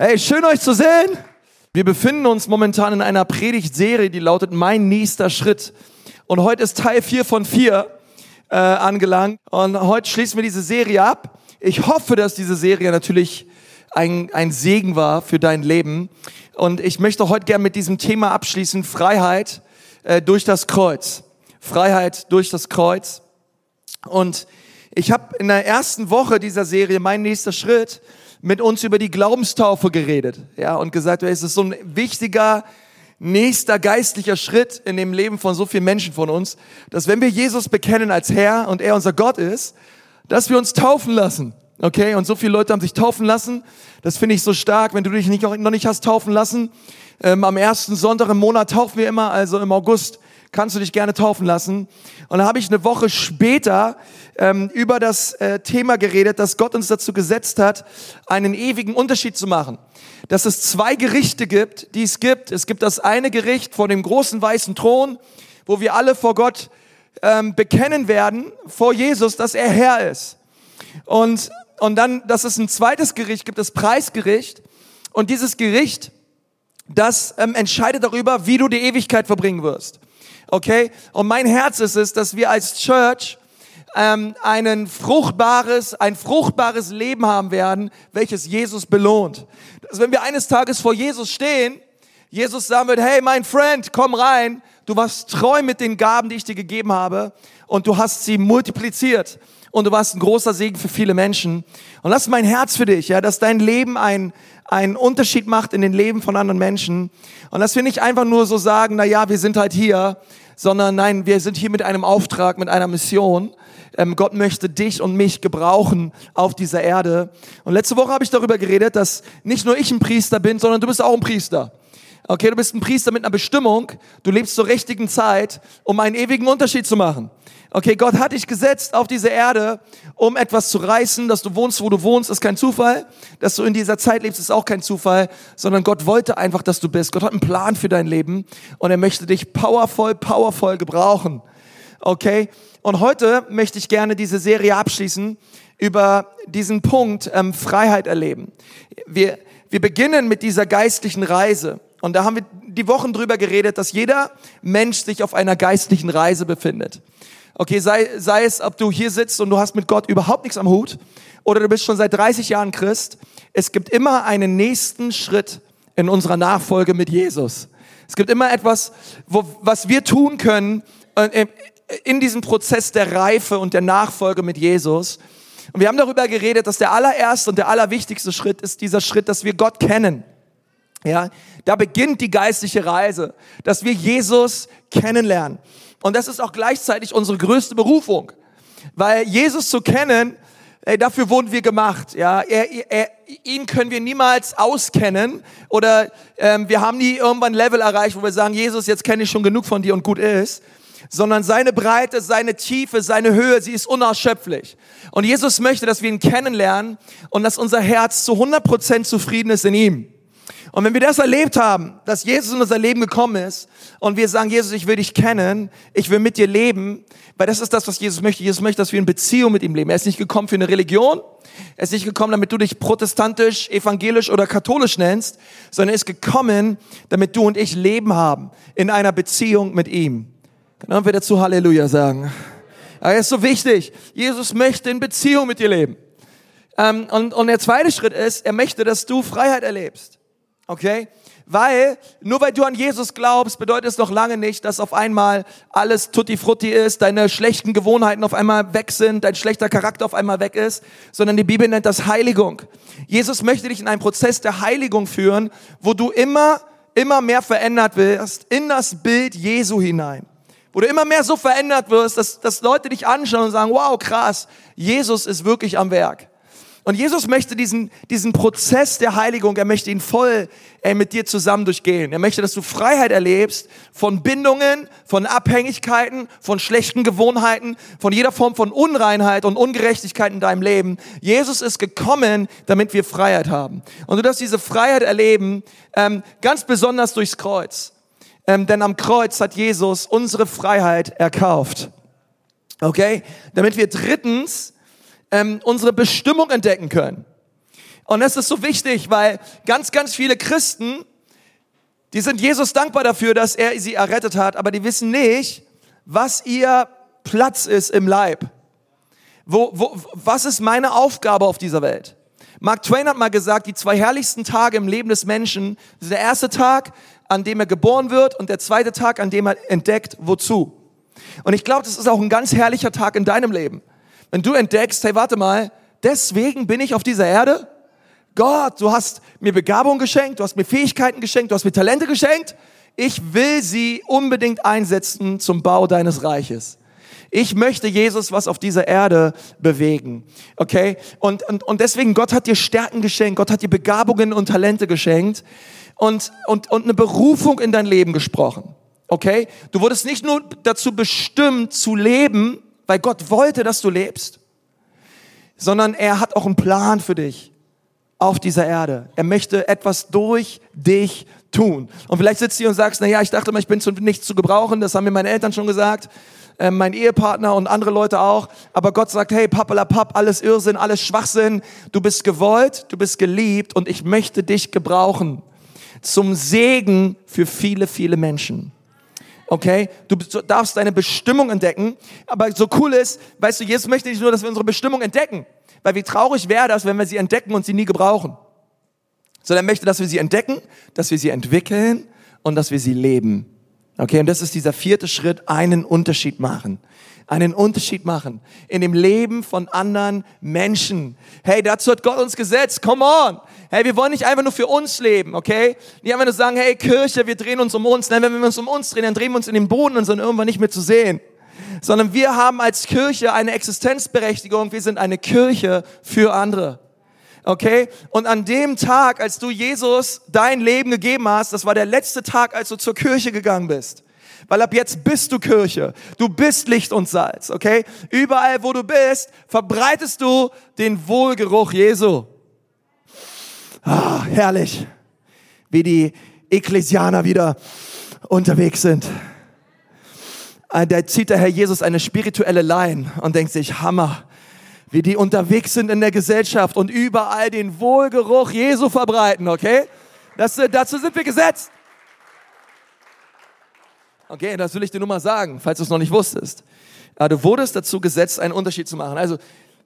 Hey, schön euch zu sehen. Wir befinden uns momentan in einer Predigtserie, die lautet Mein nächster Schritt. Und heute ist Teil 4 von 4 äh, angelangt. Und heute schließen wir diese Serie ab. Ich hoffe, dass diese Serie natürlich ein, ein Segen war für dein Leben. Und ich möchte heute gerne mit diesem Thema abschließen, Freiheit äh, durch das Kreuz. Freiheit durch das Kreuz. Und ich habe in der ersten Woche dieser Serie, mein nächster Schritt, mit uns über die Glaubenstaufe geredet, ja, und gesagt, es ist so ein wichtiger nächster geistlicher Schritt in dem Leben von so vielen Menschen von uns, dass wenn wir Jesus bekennen als Herr und er unser Gott ist, dass wir uns taufen lassen. Okay, und so viele Leute haben sich taufen lassen. Das finde ich so stark. Wenn du dich nicht, noch nicht hast taufen lassen, ähm, am ersten Sonntag im Monat taufen wir immer, also im August kannst du dich gerne taufen lassen. Und dann habe ich eine Woche später ähm, über das äh, Thema geredet, dass Gott uns dazu gesetzt hat, einen ewigen Unterschied zu machen. Dass es zwei Gerichte gibt, die es gibt. Es gibt das eine Gericht vor dem großen weißen Thron, wo wir alle vor Gott ähm, bekennen werden, vor Jesus, dass er Herr ist. Und, und dann, dass es ein zweites Gericht gibt, das Preisgericht. Und dieses Gericht, das ähm, entscheidet darüber, wie du die Ewigkeit verbringen wirst. Okay? Und mein Herz ist es, dass wir als Church ähm, einen fruchtbares, ein fruchtbares Leben haben werden, welches Jesus belohnt. Dass wenn wir eines Tages vor Jesus stehen, Jesus sagen wird, hey, mein Friend, komm rein, du warst treu mit den Gaben, die ich dir gegeben habe und du hast sie multipliziert und du warst ein großer Segen für viele Menschen. Und das ist mein Herz für dich, ja, dass dein Leben ein, einen Unterschied macht in den Leben von anderen Menschen. Und dass wir nicht einfach nur so sagen, na ja, wir sind halt hier, sondern nein, wir sind hier mit einem Auftrag, mit einer Mission. Ähm, Gott möchte dich und mich gebrauchen auf dieser Erde. Und letzte Woche habe ich darüber geredet, dass nicht nur ich ein Priester bin, sondern du bist auch ein Priester. Okay, du bist ein Priester mit einer Bestimmung. Du lebst zur richtigen Zeit, um einen ewigen Unterschied zu machen. Okay, Gott hat dich gesetzt auf diese Erde, um etwas zu reißen. Dass du wohnst, wo du wohnst, ist kein Zufall. Dass du in dieser Zeit lebst, ist auch kein Zufall. Sondern Gott wollte einfach, dass du bist. Gott hat einen Plan für dein Leben und er möchte dich powervoll, powervoll gebrauchen. Okay? Und heute möchte ich gerne diese Serie abschließen über diesen Punkt ähm, Freiheit erleben. Wir, wir beginnen mit dieser geistlichen Reise. Und da haben wir die Wochen drüber geredet, dass jeder Mensch sich auf einer geistlichen Reise befindet. Okay, sei, sei es, ob du hier sitzt und du hast mit Gott überhaupt nichts am Hut oder du bist schon seit 30 Jahren Christ. Es gibt immer einen nächsten Schritt in unserer Nachfolge mit Jesus. Es gibt immer etwas, wo, was wir tun können äh, in diesem Prozess der Reife und der Nachfolge mit Jesus. Und wir haben darüber geredet, dass der allererste und der allerwichtigste Schritt ist dieser Schritt, dass wir Gott kennen. Ja, da beginnt die geistliche Reise, dass wir Jesus kennenlernen. Und das ist auch gleichzeitig unsere größte Berufung. Weil Jesus zu kennen, ey, dafür wurden wir gemacht. Ja, er, er, ihn können wir niemals auskennen oder ähm, wir haben nie irgendwann ein Level erreicht, wo wir sagen, Jesus, jetzt kenne ich schon genug von dir und gut ist. Sondern seine Breite, seine Tiefe, seine Höhe, sie ist unausschöpflich. Und Jesus möchte, dass wir ihn kennenlernen und dass unser Herz zu 100% zufrieden ist in ihm. Und wenn wir das erlebt haben, dass Jesus in unser Leben gekommen ist und wir sagen, Jesus, ich will dich kennen, ich will mit dir leben, weil das ist das, was Jesus möchte. Jesus möchte, dass wir in Beziehung mit ihm leben. Er ist nicht gekommen für eine Religion, er ist nicht gekommen, damit du dich protestantisch, evangelisch oder katholisch nennst, sondern er ist gekommen, damit du und ich Leben haben in einer Beziehung mit ihm. Können wir dazu Halleluja sagen? Aber er ist so wichtig. Jesus möchte in Beziehung mit dir leben. Ähm, und, und der zweite Schritt ist, er möchte, dass du Freiheit erlebst. Okay? Weil, nur weil du an Jesus glaubst, bedeutet es noch lange nicht, dass auf einmal alles tutti frutti ist, deine schlechten Gewohnheiten auf einmal weg sind, dein schlechter Charakter auf einmal weg ist, sondern die Bibel nennt das Heiligung. Jesus möchte dich in einen Prozess der Heiligung führen, wo du immer, immer mehr verändert wirst in das Bild Jesu hinein. Wo du immer mehr so verändert wirst, dass, dass Leute dich anschauen und sagen, wow, krass, Jesus ist wirklich am Werk. Und Jesus möchte diesen, diesen Prozess der Heiligung, er möchte ihn voll ey, mit dir zusammen durchgehen. Er möchte, dass du Freiheit erlebst von Bindungen, von Abhängigkeiten, von schlechten Gewohnheiten, von jeder Form von Unreinheit und Ungerechtigkeit in deinem Leben. Jesus ist gekommen, damit wir Freiheit haben. Und du darfst diese Freiheit erleben, ähm, ganz besonders durchs Kreuz. Ähm, denn am Kreuz hat Jesus unsere Freiheit erkauft. Okay? Damit wir drittens ähm, unsere Bestimmung entdecken können. Und das ist so wichtig, weil ganz, ganz viele Christen, die sind Jesus dankbar dafür, dass er sie errettet hat, aber die wissen nicht, was ihr Platz ist im Leib. Wo, wo, was ist meine Aufgabe auf dieser Welt? Mark Twain hat mal gesagt, die zwei herrlichsten Tage im Leben des Menschen sind der erste Tag, an dem er geboren wird und der zweite Tag, an dem er entdeckt, wozu. Und ich glaube, das ist auch ein ganz herrlicher Tag in deinem Leben. Wenn du entdeckst, hey, warte mal, deswegen bin ich auf dieser Erde. Gott, du hast mir Begabung geschenkt, du hast mir Fähigkeiten geschenkt, du hast mir Talente geschenkt. Ich will sie unbedingt einsetzen zum Bau deines Reiches. Ich möchte Jesus was auf dieser Erde bewegen. Okay? Und, und, und deswegen, Gott hat dir Stärken geschenkt, Gott hat dir Begabungen und Talente geschenkt und, und, und eine Berufung in dein Leben gesprochen. Okay? Du wurdest nicht nur dazu bestimmt zu leben, weil Gott wollte, dass du lebst, sondern er hat auch einen Plan für dich auf dieser Erde. Er möchte etwas durch dich tun. Und vielleicht sitzt du hier und sagst, na ja, ich dachte mal, ich bin zu nichts zu gebrauchen, das haben mir meine Eltern schon gesagt äh, mein Ehepartner und andere Leute auch. Aber Gott sagt, hey, pappalapapp, alles Irrsinn, alles Schwachsinn. Du bist gewollt, du bist geliebt und ich möchte dich gebrauchen. Zum Segen für viele, viele Menschen. Okay? Du darfst deine Bestimmung entdecken. Aber so cool ist, weißt du, Jesus möchte nicht nur, dass wir unsere Bestimmung entdecken. Weil wie traurig wäre das, wenn wir sie entdecken und sie nie gebrauchen. Sondern er möchte, dass wir sie entdecken, dass wir sie entwickeln und dass wir sie leben. Okay, und das ist dieser vierte Schritt, einen Unterschied machen. Einen Unterschied machen in dem Leben von anderen Menschen. Hey, dazu hat Gott uns gesetzt. Come on. Hey, wir wollen nicht einfach nur für uns leben, okay? Nicht einfach nur sagen, hey, Kirche, wir drehen uns um uns. Nein, wenn wir uns um uns drehen, dann drehen wir uns in den Boden und sind irgendwann nicht mehr zu sehen. Sondern wir haben als Kirche eine Existenzberechtigung. Wir sind eine Kirche für andere. Okay? Und an dem Tag, als du Jesus dein Leben gegeben hast, das war der letzte Tag, als du zur Kirche gegangen bist. Weil ab jetzt bist du Kirche. Du bist Licht und Salz, okay? Überall, wo du bist, verbreitest du den Wohlgeruch Jesu. Ah, herrlich. Wie die Ekklesianer wieder unterwegs sind. Ah, da zieht der Herr Jesus eine spirituelle Line und denkt sich, Hammer wie die unterwegs sind in der Gesellschaft und überall den Wohlgeruch Jesu verbreiten, okay? Das, äh, dazu sind wir gesetzt. Okay, das will ich dir nur mal sagen, falls du es noch nicht wusstest. Aber du wurdest dazu gesetzt, einen Unterschied zu machen. Also,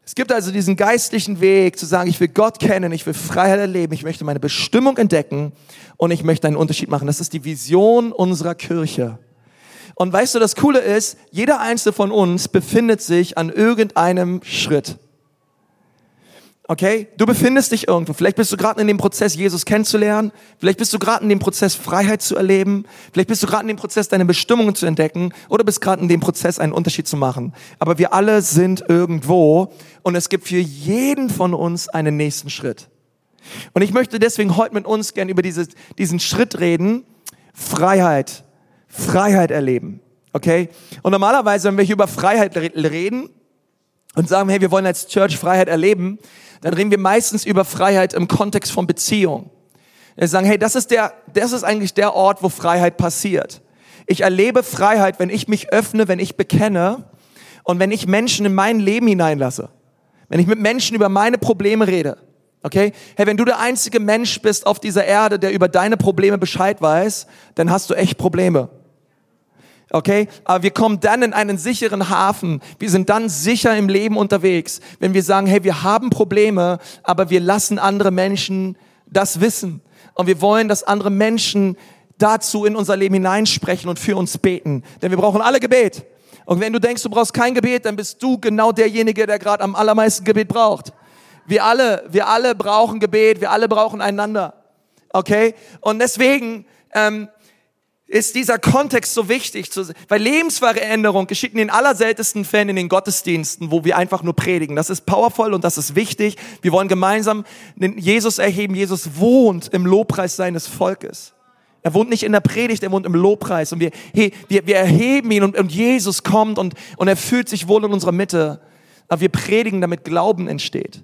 es gibt also diesen geistlichen Weg zu sagen, ich will Gott kennen, ich will Freiheit erleben, ich möchte meine Bestimmung entdecken und ich möchte einen Unterschied machen. Das ist die Vision unserer Kirche. Und weißt du, das Coole ist, jeder einzelne von uns befindet sich an irgendeinem Schritt. Okay? Du befindest dich irgendwo. Vielleicht bist du gerade in dem Prozess, Jesus kennenzulernen. Vielleicht bist du gerade in dem Prozess, Freiheit zu erleben. Vielleicht bist du gerade in dem Prozess, deine Bestimmungen zu entdecken. Oder bist gerade in dem Prozess, einen Unterschied zu machen. Aber wir alle sind irgendwo. Und es gibt für jeden von uns einen nächsten Schritt. Und ich möchte deswegen heute mit uns gern über dieses, diesen Schritt reden. Freiheit Freiheit erleben. Okay? Und normalerweise, wenn wir hier über Freiheit reden und sagen, hey, wir wollen als Church Freiheit erleben, dann reden wir meistens über Freiheit im Kontext von Beziehung. Wir sagen, hey, das ist der, das ist eigentlich der Ort, wo Freiheit passiert. Ich erlebe Freiheit, wenn ich mich öffne, wenn ich bekenne und wenn ich Menschen in mein Leben hineinlasse. Wenn ich mit Menschen über meine Probleme rede. Okay? Hey, wenn du der einzige Mensch bist auf dieser Erde, der über deine Probleme Bescheid weiß, dann hast du echt Probleme. Okay? Aber wir kommen dann in einen sicheren Hafen. Wir sind dann sicher im Leben unterwegs, wenn wir sagen, hey, wir haben Probleme, aber wir lassen andere Menschen das wissen. Und wir wollen, dass andere Menschen dazu in unser Leben hineinsprechen und für uns beten. Denn wir brauchen alle Gebet. Und wenn du denkst, du brauchst kein Gebet, dann bist du genau derjenige, der gerade am allermeisten Gebet braucht. Wir alle, wir alle brauchen Gebet, wir alle brauchen einander. Okay? Und deswegen, ähm, ist dieser Kontext so wichtig, weil Lebensveränderung geschieht in den allerseltensten Fällen in den Gottesdiensten, wo wir einfach nur predigen. Das ist powerful und das ist wichtig. Wir wollen gemeinsam Jesus erheben. Jesus wohnt im Lobpreis seines Volkes. Er wohnt nicht in der Predigt, er wohnt im Lobpreis. Und wir, wir, wir erheben ihn und, und Jesus kommt und, und er fühlt sich wohl in unserer Mitte. Aber wir predigen, damit Glauben entsteht.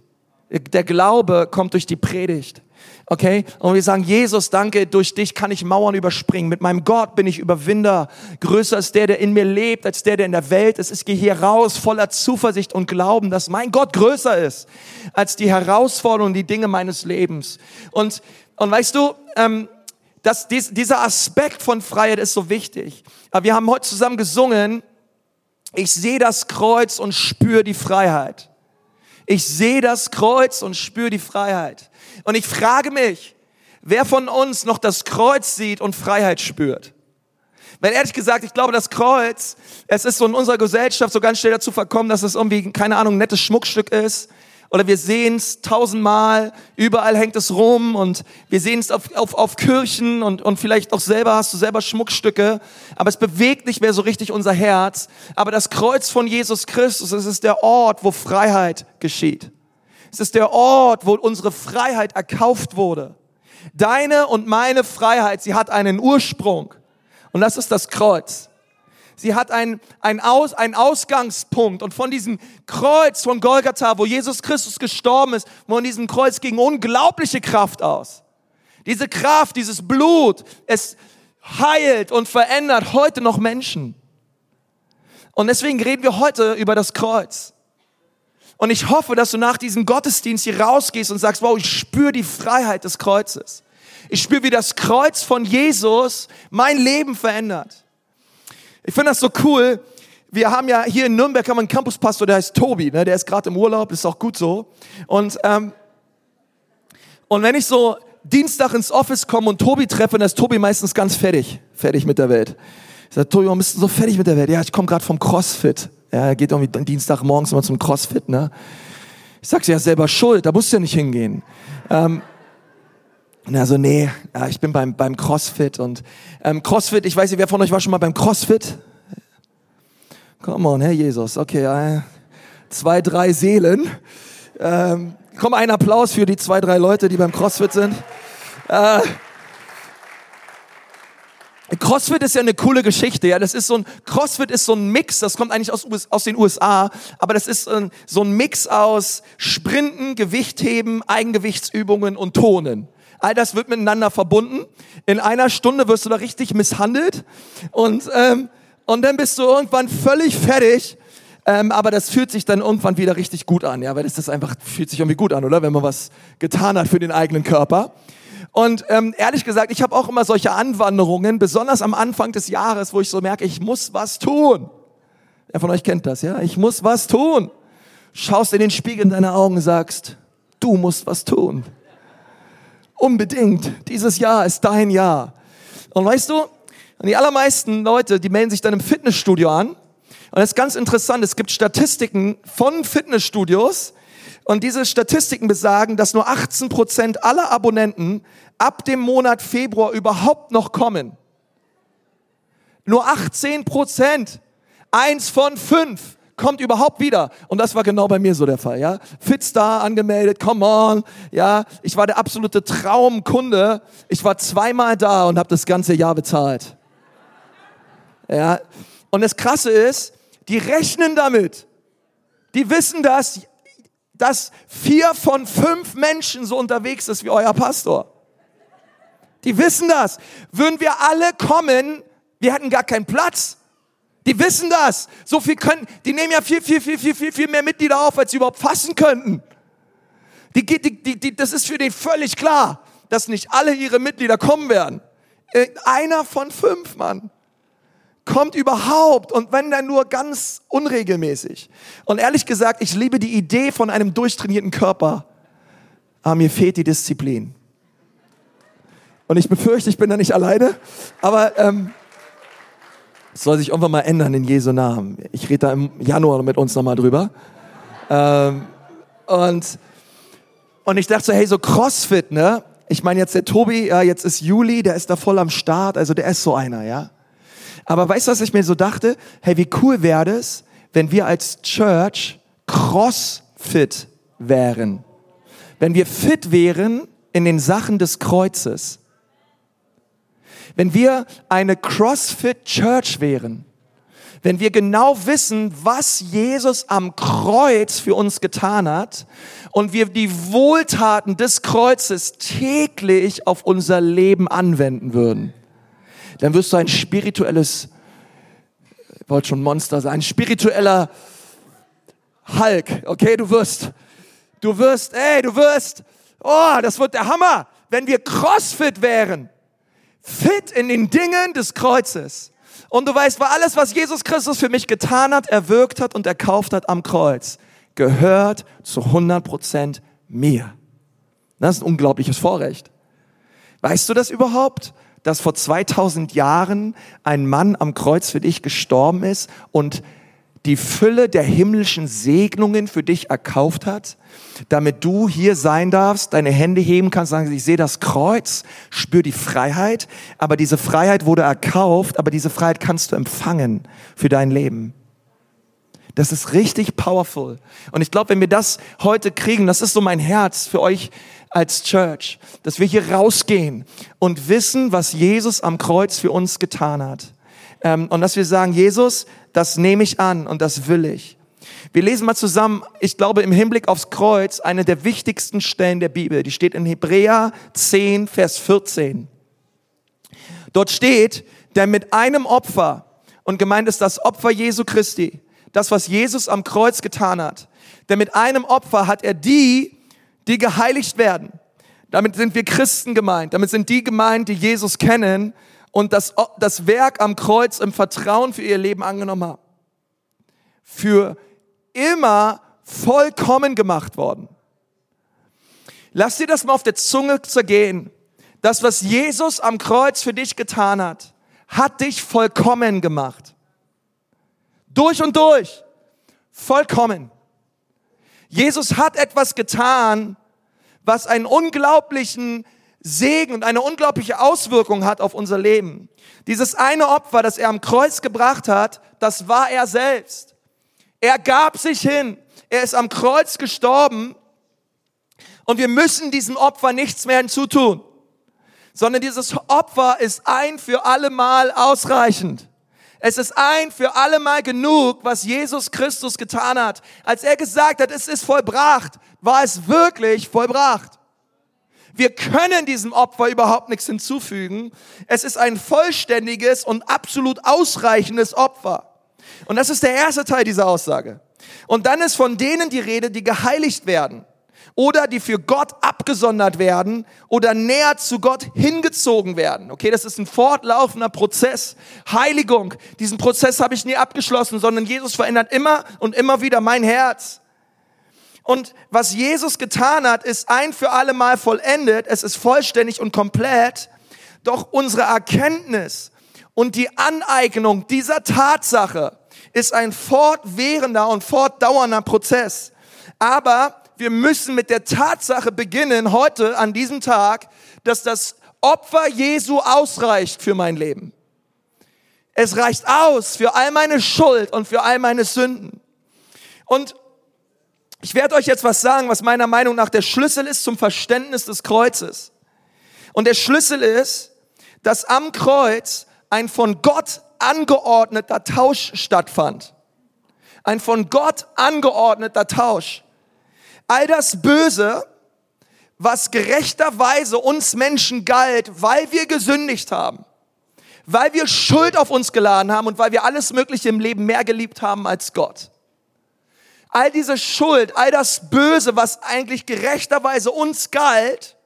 Der Glaube kommt durch die Predigt. Okay? Und wir sagen, Jesus, danke, durch dich kann ich Mauern überspringen. Mit meinem Gott bin ich Überwinder. Größer ist der, der in mir lebt, als der, der in der Welt ist. Ich gehe hier raus voller Zuversicht und Glauben, dass mein Gott größer ist als die Herausforderungen, die Dinge meines Lebens. Und, und weißt du, ähm, das, dies, dieser Aspekt von Freiheit ist so wichtig. Aber wir haben heute zusammen gesungen, ich sehe das Kreuz und spüre die Freiheit. Ich sehe das Kreuz und spüre die Freiheit. Und ich frage mich, wer von uns noch das Kreuz sieht und Freiheit spürt? Weil ehrlich gesagt, ich glaube, das Kreuz, es ist so in unserer Gesellschaft so ganz schnell dazu verkommen, dass es irgendwie, keine Ahnung, ein nettes Schmuckstück ist. Oder wir sehen es tausendmal, überall hängt es rum und wir sehen es auf, auf, auf Kirchen und, und vielleicht auch selber hast du selber Schmuckstücke, aber es bewegt nicht mehr so richtig unser Herz. Aber das Kreuz von Jesus Christus, es ist der Ort, wo Freiheit geschieht. Es ist der Ort, wo unsere Freiheit erkauft wurde. Deine und meine Freiheit, sie hat einen Ursprung. Und das ist das Kreuz. Sie hat einen, einen, Aus, einen Ausgangspunkt. Und von diesem Kreuz von Golgatha, wo Jesus Christus gestorben ist, von diesem Kreuz ging unglaubliche Kraft aus. Diese Kraft, dieses Blut, es heilt und verändert heute noch Menschen. Und deswegen reden wir heute über das Kreuz. Und ich hoffe, dass du nach diesem Gottesdienst hier rausgehst und sagst, wow, ich spüre die Freiheit des Kreuzes. Ich spüre, wie das Kreuz von Jesus mein Leben verändert. Ich finde das so cool. Wir haben ja hier in Nürnberg haben wir einen Campuspastor, der heißt Tobi, ne? der ist gerade im Urlaub, ist auch gut so. Und, ähm, und wenn ich so Dienstag ins Office komme und Tobi treffe, dann ist Tobi meistens ganz fertig, fertig mit der Welt. Ich sage, Tobi, warum bist du so fertig mit der Welt? Ja, ich komme gerade vom CrossFit. Ja, er geht irgendwie Dienstagmorgens immer zum CrossFit, ne? Ich sag's ja selber schuld, da musst du ja nicht hingehen. Ähm, er so, nee, ja, ich bin beim, beim CrossFit und ähm, CrossFit, ich weiß nicht, wer von euch war schon mal beim CrossFit? Come on, Herr Jesus, okay, äh, zwei, drei Seelen. Ähm, komm, ein Applaus für die zwei, drei Leute, die beim CrossFit sind. Äh, CrossFit ist ja eine coole Geschichte, ja. Das ist so ein, CrossFit ist so ein Mix, das kommt eigentlich aus, aus den USA, aber das ist ein, so ein Mix aus Sprinten, Gewichtheben, Eigengewichtsübungen und Tonen. All das wird miteinander verbunden. In einer Stunde wirst du da richtig misshandelt und, ähm, und dann bist du irgendwann völlig fertig. Ähm, aber das fühlt sich dann irgendwann wieder richtig gut an, ja, weil das, das einfach fühlt sich irgendwie gut an, oder? Wenn man was getan hat für den eigenen Körper. Und ähm, ehrlich gesagt, ich habe auch immer solche Anwanderungen, besonders am Anfang des Jahres, wo ich so merke, ich muss was tun. Wer von euch kennt das, ja? Ich muss was tun. Schaust in den Spiegel in deine Augen und sagst, du musst was tun. Unbedingt. Dieses Jahr ist dein Jahr. Und weißt du, die allermeisten Leute, die melden sich dann im Fitnessstudio an. Und das ist ganz interessant, es gibt Statistiken von Fitnessstudios, und diese Statistiken besagen, dass nur 18 Prozent aller Abonnenten ab dem Monat Februar überhaupt noch kommen. Nur 18 Prozent. Eins von fünf kommt überhaupt wieder. Und das war genau bei mir so der Fall, ja. Fitstar angemeldet, come on, ja. Ich war der absolute Traumkunde. Ich war zweimal da und habe das ganze Jahr bezahlt. Ja. Und das Krasse ist, die rechnen damit. Die wissen das, dass vier von fünf Menschen so unterwegs ist wie euer Pastor. Die wissen das. Würden wir alle kommen, wir hätten gar keinen Platz. Die wissen das. So viel können, die nehmen ja viel, viel, viel, viel, viel, viel mehr Mitglieder auf, als sie überhaupt fassen könnten. Die, die, die, die, das ist für den völlig klar, dass nicht alle ihre Mitglieder kommen werden. Äh, einer von fünf, Mann kommt überhaupt und wenn dann nur ganz unregelmäßig. Und ehrlich gesagt, ich liebe die Idee von einem durchtrainierten Körper, aber mir fehlt die Disziplin. Und ich befürchte, ich bin da nicht alleine, aber ähm, es soll sich irgendwann mal ändern in Jesu Namen. Ich rede da im Januar mit uns nochmal drüber. Ähm, und, und ich dachte so, hey, so Crossfit, ne? Ich meine jetzt der Tobi, ja, jetzt ist Juli, der ist da voll am Start, also der ist so einer, ja. Aber weißt du, was ich mir so dachte? Hey, wie cool wäre es, wenn wir als Church crossfit wären. Wenn wir fit wären in den Sachen des Kreuzes. Wenn wir eine CrossFit Church wären. wenn wir genau wissen, was Jesus am Kreuz für uns getan hat und wir die Wohltaten des Kreuzes täglich auf unser Leben anwenden würden, dann wirst du ein spirituelles, ich wollte schon Monster sein, ein spiritueller Hulk, okay, du wirst, du wirst, ey, du wirst, oh, das wird der Hammer, wenn wir Crossfit wären, fit in den Dingen des Kreuzes. Und du weißt, weil alles, was Jesus Christus für mich getan hat, erwirkt hat und erkauft hat am Kreuz, gehört zu 100 Prozent mir. Das ist ein unglaubliches Vorrecht. Weißt du das überhaupt? Dass vor 2000 Jahren ein Mann am Kreuz für dich gestorben ist und die Fülle der himmlischen Segnungen für dich erkauft hat, damit du hier sein darfst, deine Hände heben kannst, sagen, ich sehe das Kreuz, spür die Freiheit, aber diese Freiheit wurde erkauft, aber diese Freiheit kannst du empfangen für dein Leben. Das ist richtig powerful. Und ich glaube, wenn wir das heute kriegen, das ist so mein Herz für euch als Church, dass wir hier rausgehen und wissen, was Jesus am Kreuz für uns getan hat. Ähm, und dass wir sagen, Jesus, das nehme ich an und das will ich. Wir lesen mal zusammen, ich glaube im Hinblick aufs Kreuz, eine der wichtigsten Stellen der Bibel. Die steht in Hebräer 10, Vers 14. Dort steht, denn mit einem Opfer, und gemeint ist das Opfer Jesu Christi, das, was Jesus am Kreuz getan hat, denn mit einem Opfer hat er die, die geheiligt werden. Damit sind wir Christen gemeint. Damit sind die gemeint, die Jesus kennen und das, das Werk am Kreuz im Vertrauen für ihr Leben angenommen haben. Für immer vollkommen gemacht worden. Lass dir das mal auf der Zunge zergehen. Das, was Jesus am Kreuz für dich getan hat, hat dich vollkommen gemacht. Durch und durch. Vollkommen. Jesus hat etwas getan, was einen unglaublichen Segen und eine unglaubliche Auswirkung hat auf unser Leben. Dieses eine Opfer, das er am Kreuz gebracht hat, das war er selbst. Er gab sich hin. Er ist am Kreuz gestorben und wir müssen diesem Opfer nichts mehr hinzutun, sondern dieses Opfer ist ein für alle Mal ausreichend. Es ist ein für alle Mal genug, was Jesus Christus getan hat. Als er gesagt hat, es ist vollbracht, war es wirklich vollbracht. Wir können diesem Opfer überhaupt nichts hinzufügen. Es ist ein vollständiges und absolut ausreichendes Opfer. Und das ist der erste Teil dieser Aussage. Und dann ist von denen die Rede, die geheiligt werden oder die für Gott abgesondert werden oder näher zu Gott hingezogen werden. Okay, das ist ein fortlaufender Prozess. Heiligung, diesen Prozess habe ich nie abgeschlossen, sondern Jesus verändert immer und immer wieder mein Herz. Und was Jesus getan hat, ist ein für alle Mal vollendet. Es ist vollständig und komplett. Doch unsere Erkenntnis und die Aneignung dieser Tatsache ist ein fortwährender und fortdauernder Prozess. Aber wir müssen mit der Tatsache beginnen, heute an diesem Tag, dass das Opfer Jesu ausreicht für mein Leben. Es reicht aus für all meine Schuld und für all meine Sünden. Und ich werde euch jetzt was sagen, was meiner Meinung nach der Schlüssel ist zum Verständnis des Kreuzes. Und der Schlüssel ist, dass am Kreuz ein von Gott angeordneter Tausch stattfand. Ein von Gott angeordneter Tausch. All das Böse, was gerechterweise uns Menschen galt, weil wir gesündigt haben, weil wir Schuld auf uns geladen haben und weil wir alles Mögliche im Leben mehr geliebt haben als Gott. All diese Schuld, all das Böse, was eigentlich gerechterweise uns galt,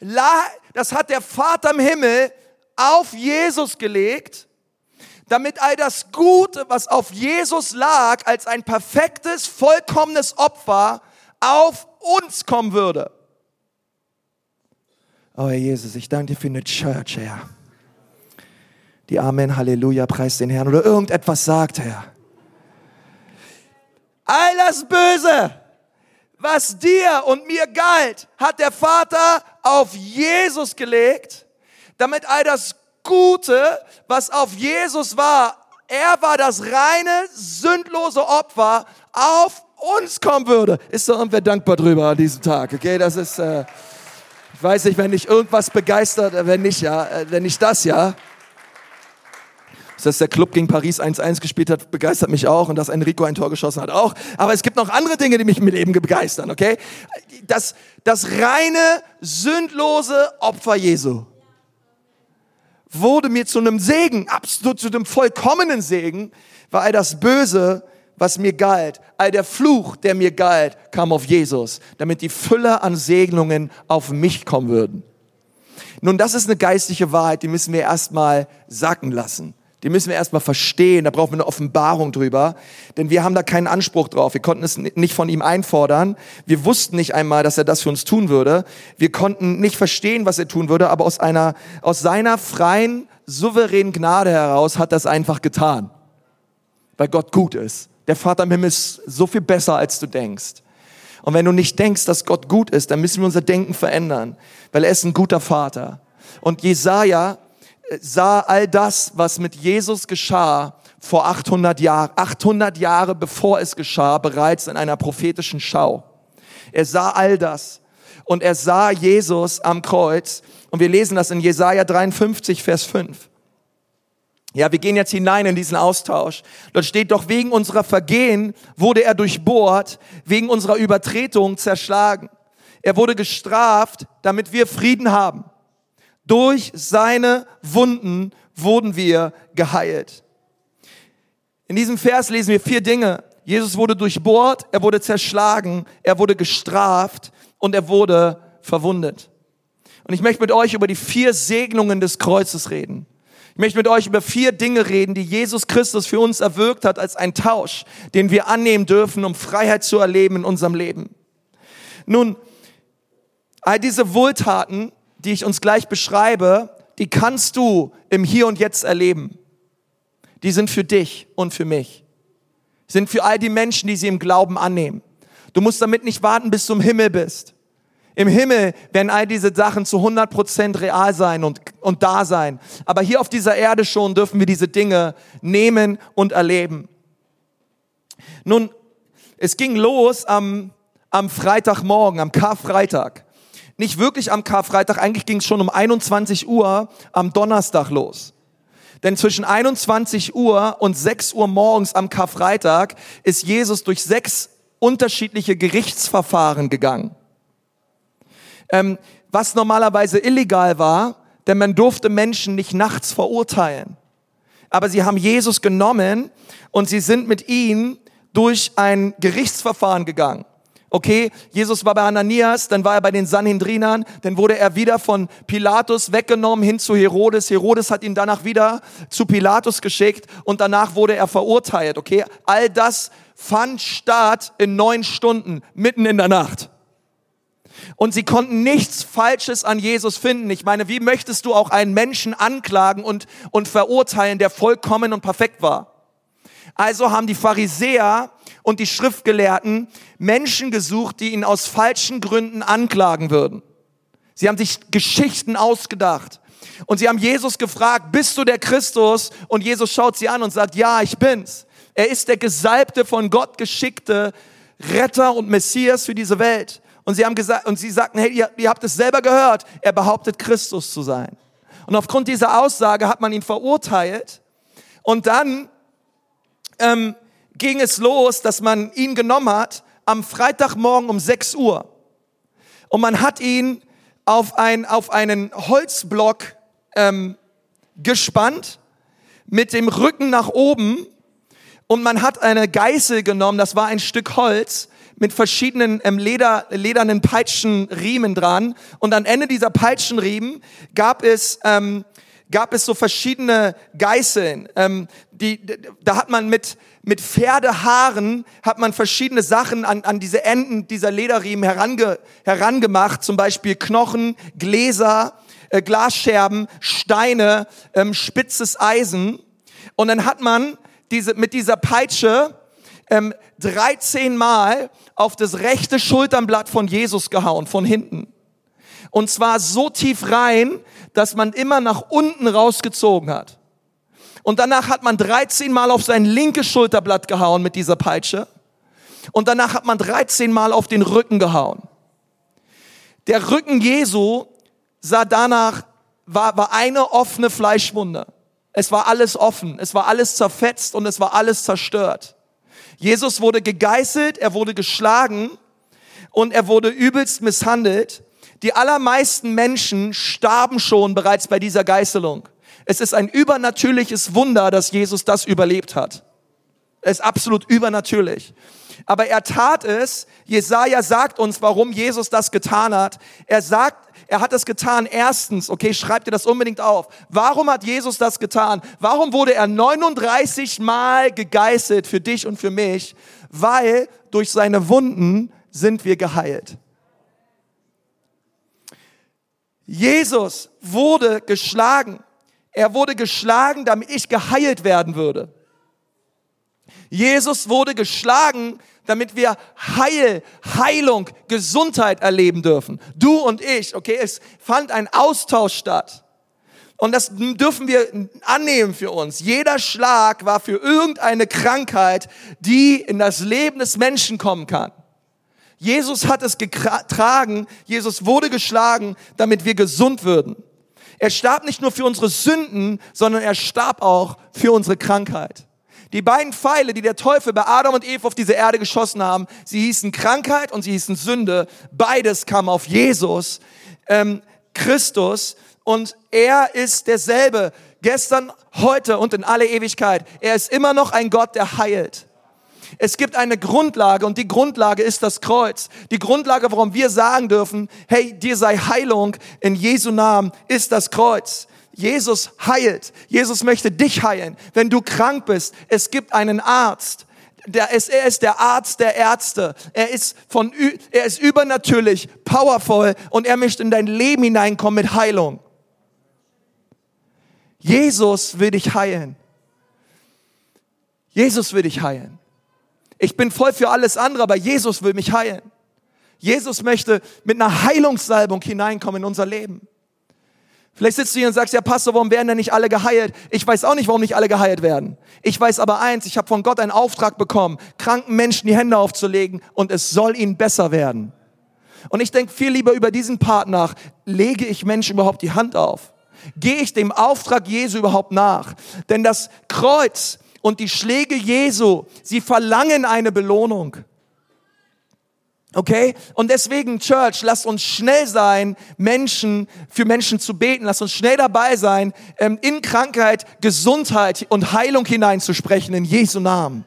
das hat der Vater im Himmel auf Jesus gelegt, damit all das Gute, was auf Jesus lag, als ein perfektes, vollkommenes Opfer auf uns kommen würde. Oh Herr Jesus, ich danke dir für eine Church, Herr. Die Amen, Halleluja, preist den Herrn oder irgendetwas sagt, Herr All das Böse, was dir und mir galt, hat der Vater auf Jesus gelegt, damit all das Gute, was auf Jesus war, er war das reine, sündlose Opfer, auf uns kommen würde. Ist doch irgendwer dankbar drüber an diesem Tag, okay? Das ist, äh, ich weiß nicht, wenn dich irgendwas begeistert, äh, wenn nicht, ja, äh, wenn nicht das, ja. Dass der Club gegen Paris 1-1 gespielt hat, begeistert mich auch und dass Enrico ein Tor geschossen hat auch. Aber es gibt noch andere Dinge, die mich im Leben begeistern, okay? Das, das reine, sündlose Opfer Jesu wurde mir zu einem Segen, absolut zu dem vollkommenen Segen, weil das Böse, was mir galt, all der Fluch, der mir galt, kam auf Jesus, damit die Fülle an Segnungen auf mich kommen würden. Nun, das ist eine geistliche Wahrheit, die müssen wir erstmal sacken lassen. Die müssen wir erstmal verstehen, da brauchen wir eine Offenbarung drüber, denn wir haben da keinen Anspruch drauf. Wir konnten es nicht von ihm einfordern. Wir wussten nicht einmal, dass er das für uns tun würde. Wir konnten nicht verstehen, was er tun würde, aber aus einer, aus seiner freien, souveränen Gnade heraus hat er es einfach getan. Weil Gott gut ist. Der Vater im Himmel ist so viel besser, als du denkst. Und wenn du nicht denkst, dass Gott gut ist, dann müssen wir unser Denken verändern, weil er ist ein guter Vater. Und Jesaja sah all das, was mit Jesus geschah, vor 800 Jahren, 800 Jahre bevor es geschah, bereits in einer prophetischen Schau. Er sah all das und er sah Jesus am Kreuz und wir lesen das in Jesaja 53, Vers 5. Ja, wir gehen jetzt hinein in diesen Austausch. Dort steht doch, wegen unserer Vergehen wurde er durchbohrt, wegen unserer Übertretung zerschlagen. Er wurde gestraft, damit wir Frieden haben. Durch seine Wunden wurden wir geheilt. In diesem Vers lesen wir vier Dinge. Jesus wurde durchbohrt, er wurde zerschlagen, er wurde gestraft und er wurde verwundet. Und ich möchte mit euch über die vier Segnungen des Kreuzes reden. Ich möchte mit euch über vier Dinge reden, die Jesus Christus für uns erwirkt hat als ein Tausch, den wir annehmen dürfen, um Freiheit zu erleben in unserem Leben. Nun, all diese Wohltaten die ich uns gleich beschreibe, die kannst du im Hier und Jetzt erleben. Die sind für dich und für mich. Sind für all die Menschen, die sie im Glauben annehmen. Du musst damit nicht warten, bis du im Himmel bist. Im Himmel werden all diese Sachen zu 100% real sein und, und da sein. Aber hier auf dieser Erde schon dürfen wir diese Dinge nehmen und erleben. Nun, es ging los am, am Freitagmorgen, am Karfreitag nicht wirklich am Karfreitag, eigentlich ging es schon um 21 Uhr am Donnerstag los. Denn zwischen 21 Uhr und 6 Uhr morgens am Karfreitag ist Jesus durch sechs unterschiedliche Gerichtsverfahren gegangen. Ähm, was normalerweise illegal war, denn man durfte Menschen nicht nachts verurteilen. Aber sie haben Jesus genommen und sie sind mit ihm durch ein Gerichtsverfahren gegangen. Okay, Jesus war bei Ananias, dann war er bei den Sanhedrinern, dann wurde er wieder von Pilatus weggenommen hin zu Herodes. Herodes hat ihn danach wieder zu Pilatus geschickt und danach wurde er verurteilt. Okay, all das fand statt in neun Stunden, mitten in der Nacht. Und sie konnten nichts Falsches an Jesus finden. Ich meine, wie möchtest du auch einen Menschen anklagen und, und verurteilen, der vollkommen und perfekt war? Also haben die Pharisäer und die Schriftgelehrten Menschen gesucht, die ihn aus falschen Gründen anklagen würden. Sie haben sich Geschichten ausgedacht. Und sie haben Jesus gefragt, bist du der Christus? Und Jesus schaut sie an und sagt, ja, ich bin's. Er ist der gesalbte, von Gott geschickte Retter und Messias für diese Welt. Und sie haben gesagt, und sie sagten, hey, ihr, ihr habt es selber gehört. Er behauptet, Christus zu sein. Und aufgrund dieser Aussage hat man ihn verurteilt. Und dann ähm, ging es los, dass man ihn genommen hat am Freitagmorgen um 6 Uhr. Und man hat ihn auf, ein, auf einen Holzblock ähm, gespannt mit dem Rücken nach oben und man hat eine Geißel genommen, das war ein Stück Holz mit verschiedenen ähm, Leder, ledernen Peitschenriemen dran und am Ende dieser Peitschenriemen gab es ähm, gab es so verschiedene Geißeln. Ähm, die, da hat man mit, mit Pferdehaaren hat man verschiedene Sachen an, an diese Enden dieser Lederriemen herange, herangemacht, zum Beispiel Knochen, Gläser, äh, Glasscherben, Steine, ähm, spitzes Eisen. Und dann hat man diese, mit dieser Peitsche ähm, 13 Mal auf das rechte Schulternblatt von Jesus gehauen, von hinten. Und zwar so tief rein, dass man immer nach unten rausgezogen hat. Und danach hat man 13 Mal auf sein linkes Schulterblatt gehauen mit dieser Peitsche. Und danach hat man 13 Mal auf den Rücken gehauen. Der Rücken Jesu sah danach, war, war eine offene Fleischwunde. Es war alles offen, es war alles zerfetzt und es war alles zerstört. Jesus wurde gegeißelt, er wurde geschlagen und er wurde übelst misshandelt. Die allermeisten Menschen starben schon bereits bei dieser Geißelung. Es ist ein übernatürliches Wunder, dass Jesus das überlebt hat. Es ist absolut übernatürlich. Aber er tat es. Jesaja sagt uns, warum Jesus das getan hat. Er sagt, er hat es getan erstens, okay, schreibt ihr das unbedingt auf. Warum hat Jesus das getan? Warum wurde er 39 Mal gegeißelt für dich und für mich? Weil durch seine Wunden sind wir geheilt. Jesus wurde geschlagen. Er wurde geschlagen, damit ich geheilt werden würde. Jesus wurde geschlagen, damit wir Heil, Heilung, Gesundheit erleben dürfen. Du und ich, okay, es fand ein Austausch statt. Und das dürfen wir annehmen für uns. Jeder Schlag war für irgendeine Krankheit, die in das Leben des Menschen kommen kann. Jesus hat es getragen, Jesus wurde geschlagen, damit wir gesund würden. Er starb nicht nur für unsere Sünden, sondern er starb auch für unsere Krankheit. Die beiden Pfeile, die der Teufel bei Adam und Eva auf diese Erde geschossen haben, sie hießen Krankheit und sie hießen Sünde. Beides kam auf Jesus, ähm, Christus, und er ist derselbe, gestern, heute und in alle Ewigkeit. Er ist immer noch ein Gott, der heilt. Es gibt eine Grundlage und die Grundlage ist das Kreuz. Die Grundlage, warum wir sagen dürfen, hey, dir sei Heilung in Jesu Namen, ist das Kreuz. Jesus heilt. Jesus möchte dich heilen. Wenn du krank bist, es gibt einen Arzt. Der ist, er ist der Arzt der Ärzte. Er ist von, er ist übernatürlich, powerful und er möchte in dein Leben hineinkommen mit Heilung. Jesus will dich heilen. Jesus will dich heilen. Ich bin voll für alles andere, aber Jesus will mich heilen. Jesus möchte mit einer Heilungssalbung hineinkommen in unser Leben. Vielleicht sitzt du hier und sagst, ja Pastor, warum werden denn nicht alle geheilt? Ich weiß auch nicht, warum nicht alle geheilt werden. Ich weiß aber eins, ich habe von Gott einen Auftrag bekommen, kranken Menschen die Hände aufzulegen und es soll ihnen besser werden. Und ich denke viel lieber über diesen Part nach, lege ich Menschen überhaupt die Hand auf? Gehe ich dem Auftrag Jesu überhaupt nach? Denn das Kreuz und die Schläge Jesu, sie verlangen eine Belohnung. Okay? Und deswegen, Church, lasst uns schnell sein, Menschen, für Menschen zu beten. Lasst uns schnell dabei sein, ähm, in Krankheit, Gesundheit und Heilung hineinzusprechen, in Jesu Namen.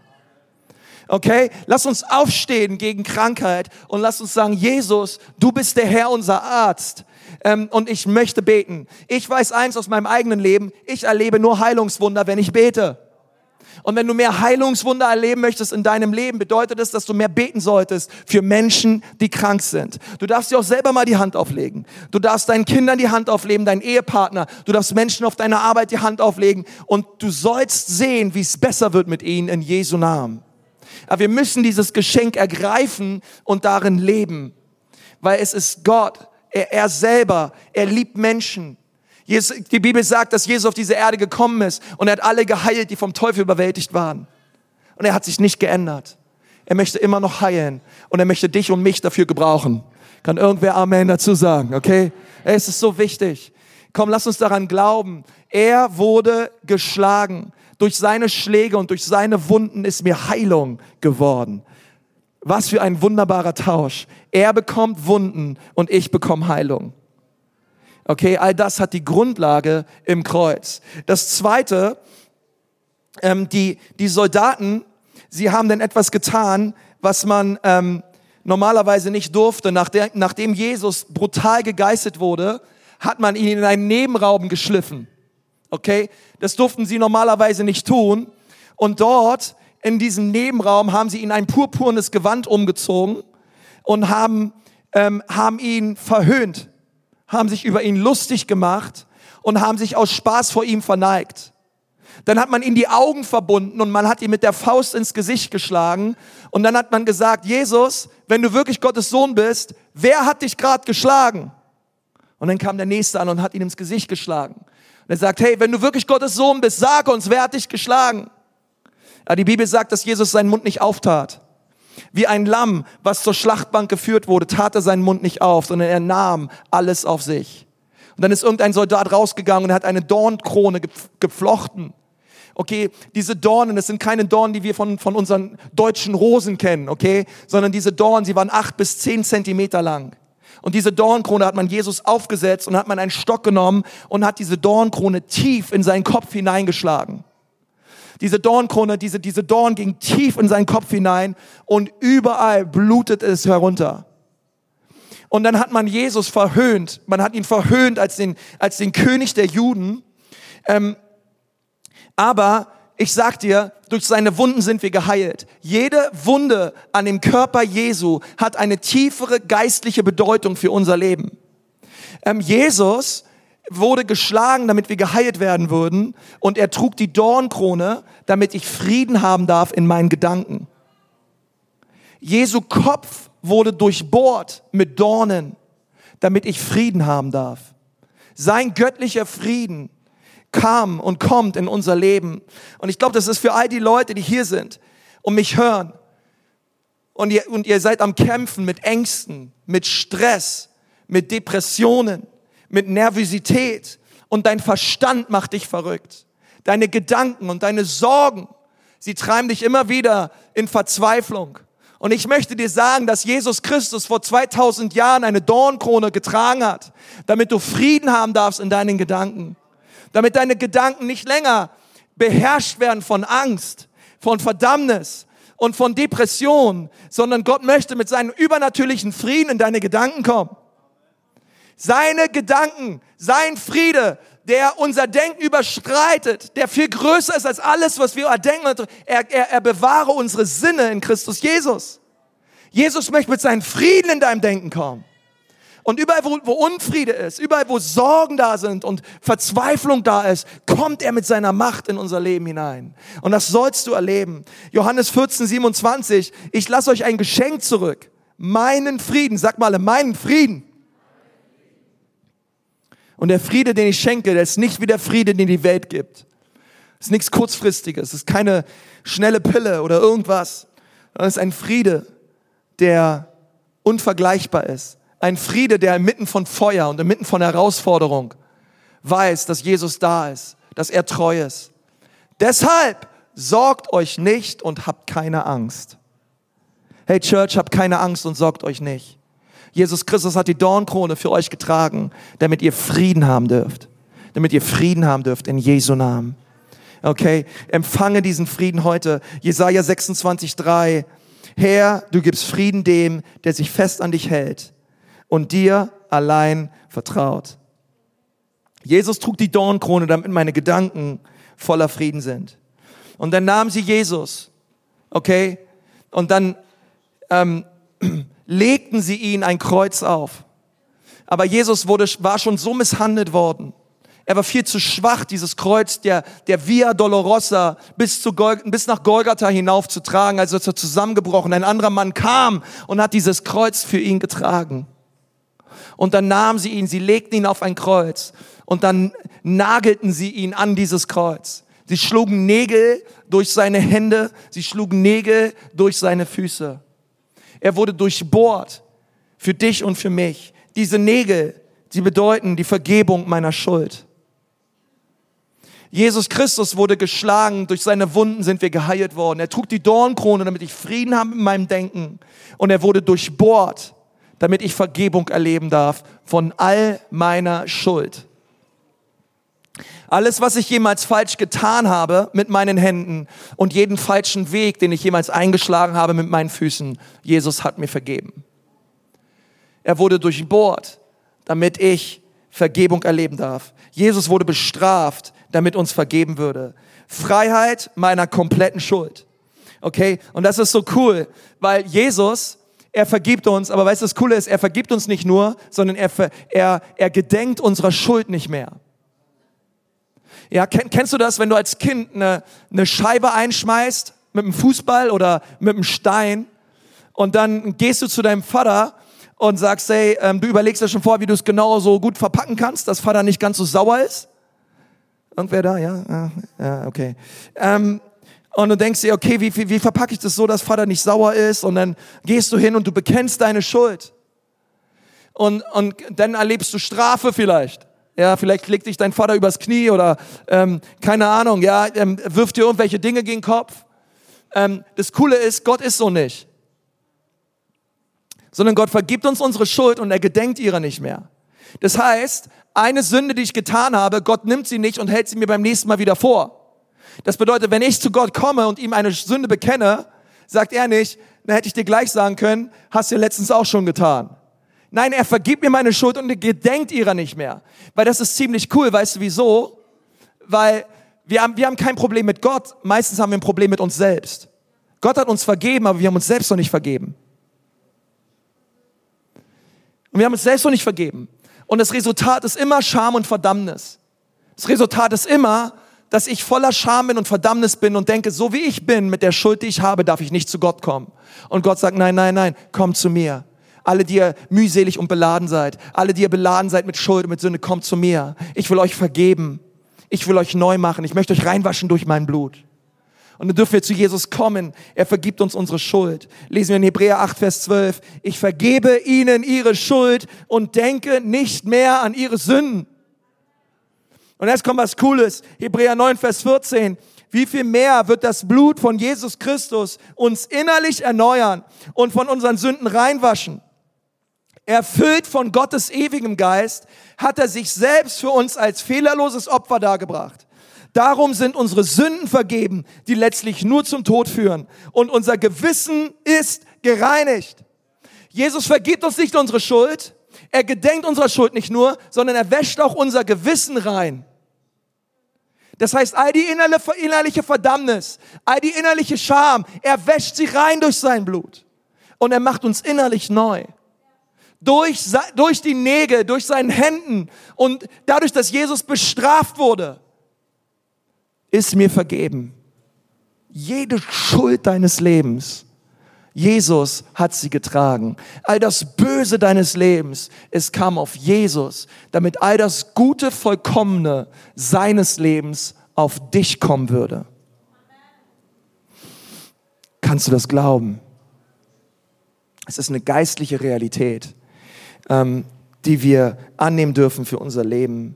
Okay? Lass uns aufstehen gegen Krankheit und lass uns sagen, Jesus, du bist der Herr, unser Arzt. Ähm, und ich möchte beten. Ich weiß eins aus meinem eigenen Leben, ich erlebe nur Heilungswunder, wenn ich bete. Und wenn du mehr Heilungswunder erleben möchtest in deinem Leben, bedeutet es, dass du mehr beten solltest für Menschen, die krank sind. Du darfst dir auch selber mal die Hand auflegen. Du darfst deinen Kindern die Hand auflegen, deinen Ehepartner. Du darfst Menschen auf deiner Arbeit die Hand auflegen. Und du sollst sehen, wie es besser wird mit ihnen in Jesu Namen. Aber wir müssen dieses Geschenk ergreifen und darin leben. Weil es ist Gott, er, er selber, er liebt Menschen. Die Bibel sagt, dass Jesus auf diese Erde gekommen ist und er hat alle geheilt, die vom Teufel überwältigt waren. Und er hat sich nicht geändert. Er möchte immer noch heilen und er möchte dich und mich dafür gebrauchen. Kann irgendwer Amen dazu sagen, okay? Es ist so wichtig. Komm, lass uns daran glauben. Er wurde geschlagen. Durch seine Schläge und durch seine Wunden ist mir Heilung geworden. Was für ein wunderbarer Tausch. Er bekommt Wunden und ich bekomme Heilung. Okay, all das hat die Grundlage im Kreuz. Das zweite, ähm, die, die Soldaten, sie haben dann etwas getan, was man ähm, normalerweise nicht durfte. Nach der, nachdem Jesus brutal gegeißelt wurde, hat man ihn in einen Nebenraum geschliffen. Okay, das durften sie normalerweise nicht tun. Und dort in diesem Nebenraum haben sie ihn ein purpurnes Gewand umgezogen und haben, ähm, haben ihn verhöhnt haben sich über ihn lustig gemacht und haben sich aus Spaß vor ihm verneigt. Dann hat man ihm die Augen verbunden und man hat ihn mit der Faust ins Gesicht geschlagen. Und dann hat man gesagt, Jesus, wenn du wirklich Gottes Sohn bist, wer hat dich gerade geschlagen? Und dann kam der Nächste an und hat ihn ins Gesicht geschlagen. Und er sagt, hey, wenn du wirklich Gottes Sohn bist, sag uns, wer hat dich geschlagen? Ja, die Bibel sagt, dass Jesus seinen Mund nicht auftat. Wie ein Lamm, was zur Schlachtbank geführt wurde, tat er seinen Mund nicht auf, sondern er nahm alles auf sich. Und dann ist irgendein Soldat rausgegangen und hat eine Dornkrone geflochten. Okay, diese Dornen, das sind keine Dornen, die wir von, von unseren deutschen Rosen kennen, okay, sondern diese Dornen, sie waren acht bis zehn Zentimeter lang. Und diese Dornkrone hat man Jesus aufgesetzt und hat man einen Stock genommen und hat diese Dornkrone tief in seinen Kopf hineingeschlagen. Diese Dornkrone, diese, diese Dorn ging tief in seinen Kopf hinein und überall blutet es herunter. Und dann hat man Jesus verhöhnt. Man hat ihn verhöhnt als den, als den König der Juden. Ähm, aber ich sag dir, durch seine Wunden sind wir geheilt. Jede Wunde an dem Körper Jesu hat eine tiefere geistliche Bedeutung für unser Leben. Ähm, Jesus wurde geschlagen, damit wir geheilt werden würden. Und er trug die Dornkrone, damit ich Frieden haben darf in meinen Gedanken. Jesu Kopf wurde durchbohrt mit Dornen, damit ich Frieden haben darf. Sein göttlicher Frieden kam und kommt in unser Leben. Und ich glaube, das ist für all die Leute, die hier sind und mich hören. Und ihr, und ihr seid am Kämpfen mit Ängsten, mit Stress, mit Depressionen, mit Nervosität. Und dein Verstand macht dich verrückt. Deine Gedanken und deine Sorgen, sie treiben dich immer wieder in Verzweiflung. Und ich möchte dir sagen, dass Jesus Christus vor 2000 Jahren eine Dornkrone getragen hat, damit du Frieden haben darfst in deinen Gedanken damit deine Gedanken nicht länger beherrscht werden von Angst, von Verdammnis und von Depression, sondern Gott möchte mit seinem übernatürlichen Frieden in deine Gedanken kommen. Seine Gedanken, sein Friede, der unser Denken überstreitet, der viel größer ist als alles, was wir erdenken. Er, er, er bewahre unsere Sinne in Christus Jesus. Jesus möchte mit seinem Frieden in deinem Denken kommen. Und überall, wo, wo Unfriede ist, überall, wo Sorgen da sind und Verzweiflung da ist, kommt er mit seiner Macht in unser Leben hinein. Und das sollst du erleben. Johannes 14, 27, ich lasse euch ein Geschenk zurück. Meinen Frieden, sag mal, meinen Frieden. Und der Friede, den ich schenke, der ist nicht wie der Friede, den die Welt gibt. Das ist nichts Kurzfristiges, das ist keine schnelle Pille oder irgendwas. Das ist ein Friede, der unvergleichbar ist. Ein Friede, der inmitten von Feuer und inmitten von Herausforderung weiß, dass Jesus da ist, dass er treu ist. Deshalb sorgt euch nicht und habt keine Angst. Hey Church, habt keine Angst und sorgt euch nicht. Jesus Christus hat die Dornkrone für euch getragen, damit ihr Frieden haben dürft. Damit ihr Frieden haben dürft in Jesu Namen. Okay, empfange diesen Frieden heute. Jesaja 26, 3. Herr, du gibst Frieden dem, der sich fest an dich hält und dir allein vertraut. Jesus trug die Dornkrone, damit meine Gedanken voller Frieden sind. Und dann nahm sie Jesus, okay, und dann ähm, legten sie ihn ein Kreuz auf. Aber Jesus wurde, war schon so misshandelt worden. Er war viel zu schwach, dieses Kreuz der, der Via Dolorosa bis, zu Gol bis nach Golgatha hinauf zu tragen. Also ist er zusammengebrochen. Ein anderer Mann kam und hat dieses Kreuz für ihn getragen. Und dann nahmen sie ihn, sie legten ihn auf ein Kreuz und dann nagelten sie ihn an dieses Kreuz. Sie schlugen Nägel durch seine Hände, sie schlugen Nägel durch seine Füße. Er wurde durchbohrt für dich und für mich. Diese Nägel, sie bedeuten die Vergebung meiner Schuld. Jesus Christus wurde geschlagen, durch seine Wunden sind wir geheilt worden. Er trug die Dornkrone, damit ich Frieden habe in meinem Denken. Und er wurde durchbohrt damit ich Vergebung erleben darf von all meiner Schuld. Alles, was ich jemals falsch getan habe mit meinen Händen und jeden falschen Weg, den ich jemals eingeschlagen habe mit meinen Füßen, Jesus hat mir vergeben. Er wurde durchbohrt, damit ich Vergebung erleben darf. Jesus wurde bestraft, damit uns vergeben würde. Freiheit meiner kompletten Schuld. Okay? Und das ist so cool, weil Jesus er vergibt uns, aber weißt du, das Coole ist, er vergibt uns nicht nur, sondern er, er, er gedenkt unserer Schuld nicht mehr. Ja, kennst du das, wenn du als Kind eine, eine Scheibe einschmeißt mit einem Fußball oder mit einem Stein und dann gehst du zu deinem Vater und sagst, hey, ähm, du überlegst ja schon vor, wie du es genau so gut verpacken kannst, dass Vater nicht ganz so sauer ist. Irgendwer da? Ja, ja, okay. Ähm, und du denkst dir, okay, wie, wie, wie verpacke ich das so, dass Vater nicht sauer ist? Und dann gehst du hin und du bekennst deine Schuld. Und, und dann erlebst du Strafe vielleicht. Ja, vielleicht legt dich dein Vater übers Knie oder ähm, keine Ahnung, ja, ähm, wirft dir irgendwelche Dinge gegen den Kopf. Ähm, das Coole ist, Gott ist so nicht. Sondern Gott vergibt uns unsere Schuld und er gedenkt ihrer nicht mehr. Das heißt, eine Sünde, die ich getan habe, Gott nimmt sie nicht und hält sie mir beim nächsten Mal wieder vor. Das bedeutet, wenn ich zu Gott komme und ihm eine Sünde bekenne, sagt er nicht, dann hätte ich dir gleich sagen können, hast du letztens auch schon getan. Nein, er vergibt mir meine Schuld und gedenkt ihrer nicht mehr. Weil das ist ziemlich cool, weißt du wieso? Weil wir haben, wir haben kein Problem mit Gott, meistens haben wir ein Problem mit uns selbst. Gott hat uns vergeben, aber wir haben uns selbst noch nicht vergeben. Und wir haben uns selbst noch nicht vergeben. Und das Resultat ist immer Scham und Verdammnis. Das Resultat ist immer, dass ich voller Scham bin und Verdammnis bin und denke, so wie ich bin, mit der Schuld, die ich habe, darf ich nicht zu Gott kommen. Und Gott sagt, nein, nein, nein, komm zu mir. Alle, die ihr mühselig und beladen seid, alle, die ihr beladen seid mit Schuld und mit Sünde, kommt zu mir. Ich will euch vergeben. Ich will euch neu machen. Ich möchte euch reinwaschen durch mein Blut. Und dann dürfen wir zu Jesus kommen. Er vergibt uns unsere Schuld. Lesen wir in Hebräer 8, Vers 12. Ich vergebe ihnen ihre Schuld und denke nicht mehr an ihre Sünden. Und jetzt kommt was Cooles. Hebräer 9, Vers 14 wie viel mehr wird das Blut von Jesus Christus uns innerlich erneuern und von unseren Sünden reinwaschen. Erfüllt von Gottes ewigem Geist hat er sich selbst für uns als fehlerloses Opfer dargebracht. Darum sind unsere Sünden vergeben, die letztlich nur zum Tod führen. Und unser Gewissen ist gereinigt. Jesus vergibt uns nicht unsere Schuld. Er gedenkt unserer Schuld nicht nur, sondern er wäscht auch unser Gewissen rein. Das heißt, all die innerliche Verdammnis, all die innerliche Scham, er wäscht sie rein durch sein Blut. Und er macht uns innerlich neu durch, durch die Nägel, durch seinen Händen und dadurch, dass Jesus bestraft wurde, ist mir vergeben. Jede Schuld deines Lebens, Jesus hat sie getragen. All das Böse deines Lebens, es kam auf Jesus, damit all das Gute, Vollkommene seines Lebens auf dich kommen würde. Kannst du das glauben? Es ist eine geistliche Realität ähm, die wir annehmen dürfen für unser Leben.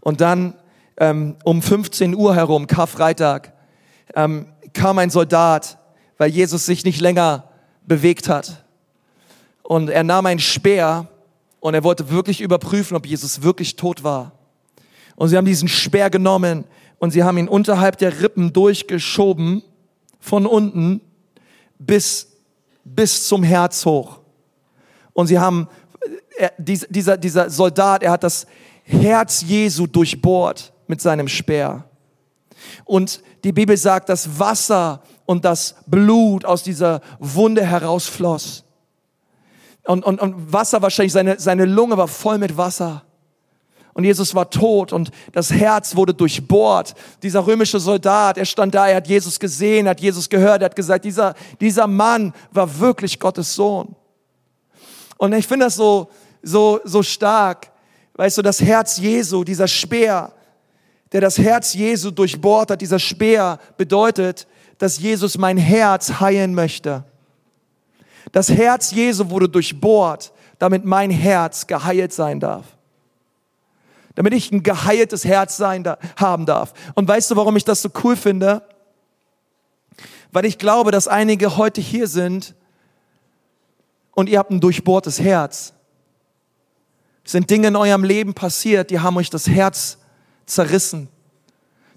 Und dann ähm, um 15 Uhr herum, Karfreitag, ähm, kam ein Soldat, weil Jesus sich nicht länger bewegt hat. Und er nahm einen Speer und er wollte wirklich überprüfen, ob Jesus wirklich tot war. Und sie haben diesen Speer genommen und sie haben ihn unterhalb der Rippen durchgeschoben, von unten bis, bis zum Herz hoch. Und sie haben er, dieser, dieser Soldat, er hat das Herz Jesu durchbohrt mit seinem Speer. Und die Bibel sagt, dass Wasser und das Blut aus dieser Wunde herausfloss. Und, und, und Wasser wahrscheinlich, seine, seine Lunge war voll mit Wasser. Und Jesus war tot und das Herz wurde durchbohrt. Dieser römische Soldat, er stand da, er hat Jesus gesehen, er hat Jesus gehört, er hat gesagt, dieser, dieser Mann war wirklich Gottes Sohn. Und ich finde das so, so, so stark. Weißt du, das Herz Jesu, dieser Speer, der das Herz Jesu durchbohrt hat, dieser Speer bedeutet, dass Jesus mein Herz heilen möchte. Das Herz Jesu wurde durchbohrt, damit mein Herz geheilt sein darf. Damit ich ein geheiltes Herz sein da, haben darf. Und weißt du, warum ich das so cool finde? Weil ich glaube, dass einige heute hier sind und ihr habt ein durchbohrtes Herz. Sind Dinge in eurem Leben passiert, die haben euch das Herz zerrissen.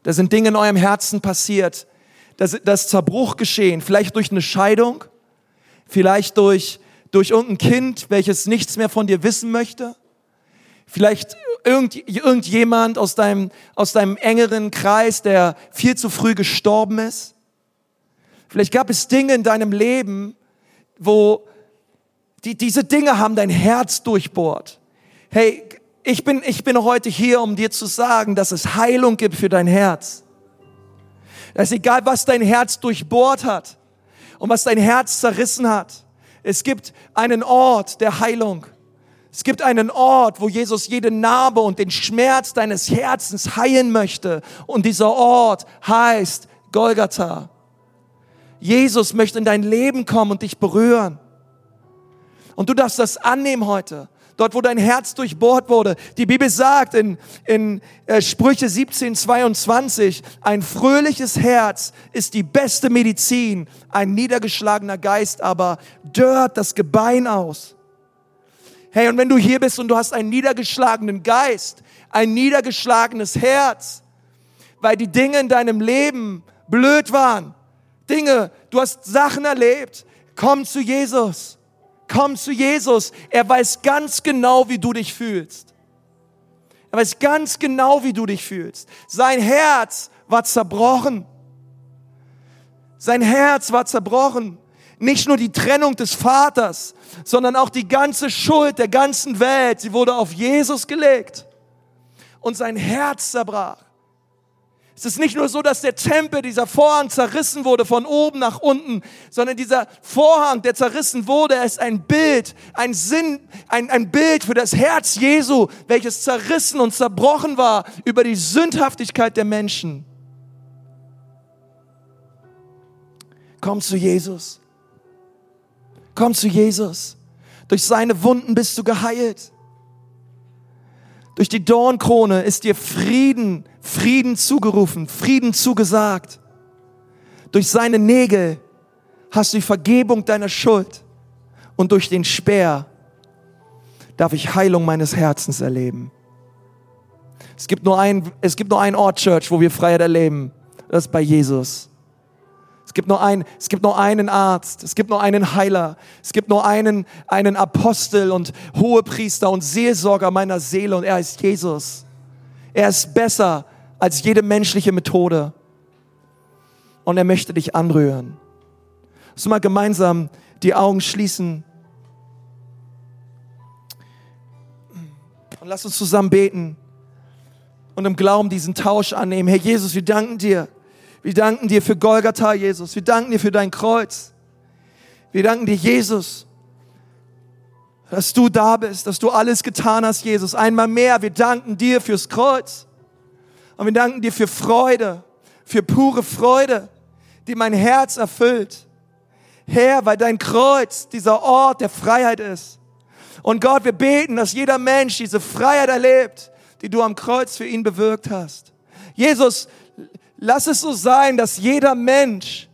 Da sind Dinge in eurem Herzen passiert. Da ist Zerbruch geschehen, vielleicht durch eine Scheidung, vielleicht durch, durch irgendein Kind, welches nichts mehr von dir wissen möchte. Vielleicht irgend, irgendjemand aus deinem, aus deinem engeren Kreis, der viel zu früh gestorben ist. Vielleicht gab es Dinge in deinem Leben, wo die, diese Dinge haben dein Herz durchbohrt. Hey, ich bin, ich bin heute hier, um dir zu sagen, dass es Heilung gibt für dein Herz. Ist egal, was dein Herz durchbohrt hat und was dein Herz zerrissen hat. Es gibt einen Ort der Heilung. Es gibt einen Ort, wo Jesus jede Narbe und den Schmerz deines Herzens heilen möchte. Und dieser Ort heißt Golgatha. Jesus möchte in dein Leben kommen und dich berühren. Und du darfst das annehmen heute. Dort wo dein Herz durchbohrt wurde. Die Bibel sagt in, in äh, Sprüche 17, 22, ein fröhliches Herz ist die beste Medizin, ein niedergeschlagener Geist aber dörrt das Gebein aus. Hey, und wenn du hier bist und du hast einen niedergeschlagenen Geist, ein niedergeschlagenes Herz, weil die Dinge in deinem Leben blöd waren, Dinge, du hast Sachen erlebt, komm zu Jesus. Komm zu Jesus. Er weiß ganz genau, wie du dich fühlst. Er weiß ganz genau, wie du dich fühlst. Sein Herz war zerbrochen. Sein Herz war zerbrochen. Nicht nur die Trennung des Vaters, sondern auch die ganze Schuld der ganzen Welt. Sie wurde auf Jesus gelegt. Und sein Herz zerbrach. Es ist nicht nur so, dass der Tempel, dieser Vorhang zerrissen wurde von oben nach unten, sondern dieser Vorhang, der zerrissen wurde, ist ein Bild, ein Sinn, ein, ein Bild für das Herz Jesu, welches zerrissen und zerbrochen war über die Sündhaftigkeit der Menschen. Komm zu Jesus. Komm zu Jesus. Durch seine Wunden bist du geheilt. Durch die Dornkrone ist dir Frieden, Frieden zugerufen, Frieden zugesagt. Durch seine Nägel hast du die Vergebung deiner Schuld und durch den Speer darf ich Heilung meines Herzens erleben. Es gibt nur ein, es gibt nur einen Ort, Church, wo wir Freiheit erleben. Das ist bei Jesus. Es gibt nur ein, es gibt nur einen Arzt, es gibt nur einen Heiler, es gibt nur einen, einen Apostel und Hohepriester und Seelsorger meiner Seele und er ist Jesus. Er ist besser als jede menschliche Methode. Und er möchte dich anrühren. Lass uns mal gemeinsam die Augen schließen. Und lass uns zusammen beten und im Glauben diesen Tausch annehmen. Herr Jesus, wir danken dir wir danken dir für Golgatha, Jesus. Wir danken dir für dein Kreuz. Wir danken dir, Jesus, dass du da bist, dass du alles getan hast, Jesus. Einmal mehr, wir danken dir fürs Kreuz. Und wir danken dir für Freude, für pure Freude, die mein Herz erfüllt. Herr, weil dein Kreuz dieser Ort der Freiheit ist. Und Gott, wir beten, dass jeder Mensch diese Freiheit erlebt, die du am Kreuz für ihn bewirkt hast. Jesus, Lass es so sein, dass jeder Mensch,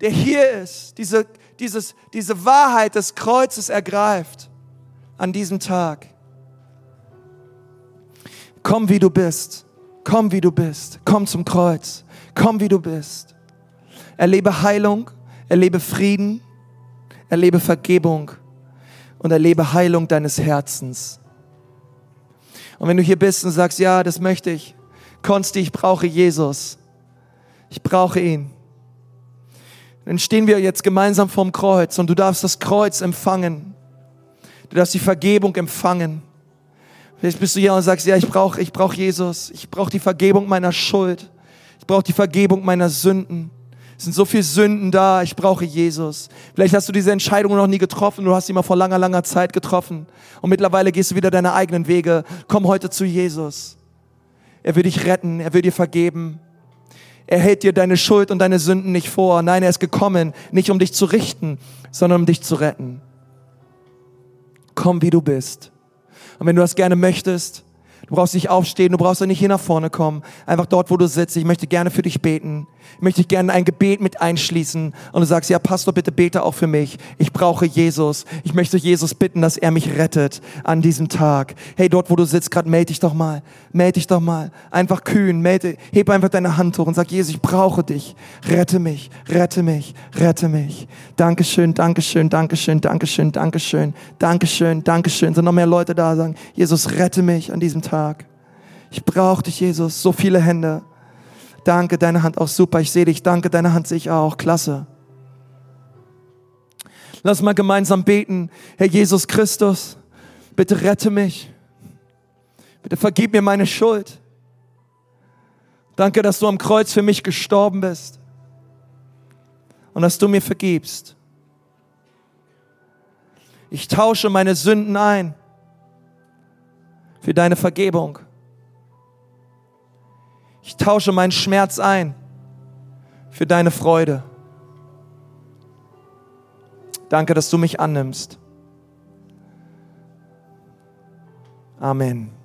der hier ist, diese, dieses, diese Wahrheit des Kreuzes ergreift an diesem Tag. Komm, wie du bist. Komm, wie du bist. Komm zum Kreuz. Komm, wie du bist. Erlebe Heilung, erlebe Frieden, erlebe Vergebung und erlebe Heilung deines Herzens. Und wenn du hier bist und sagst, ja, das möchte ich, Konsti, ich brauche Jesus. Ich brauche ihn. Dann stehen wir jetzt gemeinsam vorm Kreuz und du darfst das Kreuz empfangen. Du darfst die Vergebung empfangen. Vielleicht bist du hier und sagst, ja, ich brauche ich brauch Jesus. Ich brauche die Vergebung meiner Schuld. Ich brauche die Vergebung meiner Sünden. Es sind so viele Sünden da, ich brauche Jesus. Vielleicht hast du diese Entscheidung noch nie getroffen, du hast sie mal vor langer, langer Zeit getroffen und mittlerweile gehst du wieder deine eigenen Wege. Komm heute zu Jesus. Er will dich retten, er will dir vergeben. Er hält dir deine Schuld und deine Sünden nicht vor. Nein, er ist gekommen, nicht um dich zu richten, sondern um dich zu retten. Komm, wie du bist. Und wenn du das gerne möchtest, Du brauchst nicht aufstehen, du brauchst auch nicht hier nach vorne kommen. Einfach dort, wo du sitzt. Ich möchte gerne für dich beten. Ich möchte gerne ein Gebet mit einschließen. Und du sagst, ja, Pastor, bitte bete auch für mich. Ich brauche Jesus. Ich möchte Jesus bitten, dass er mich rettet an diesem Tag. Hey, dort, wo du sitzt, gerade melde dich doch mal. Melde dich doch mal. Einfach kühn. Melde, heb einfach deine Hand hoch und sag, Jesus, ich brauche dich. Rette mich, rette mich, rette mich. Dankeschön, Dankeschön, Dankeschön, Dankeschön, Dankeschön, Dankeschön, Dankeschön. Sind noch mehr Leute da, sagen, Jesus, rette mich an diesem Tag. Tag. Ich brauche dich, Jesus. So viele Hände. Danke, deine Hand auch super. Ich sehe dich. Danke, deine Hand sehe ich auch. Klasse. Lass mal gemeinsam beten. Herr Jesus Christus, bitte rette mich. Bitte vergib mir meine Schuld. Danke, dass du am Kreuz für mich gestorben bist und dass du mir vergibst. Ich tausche meine Sünden ein für deine Vergebung. Ich tausche meinen Schmerz ein für deine Freude. Danke, dass du mich annimmst. Amen.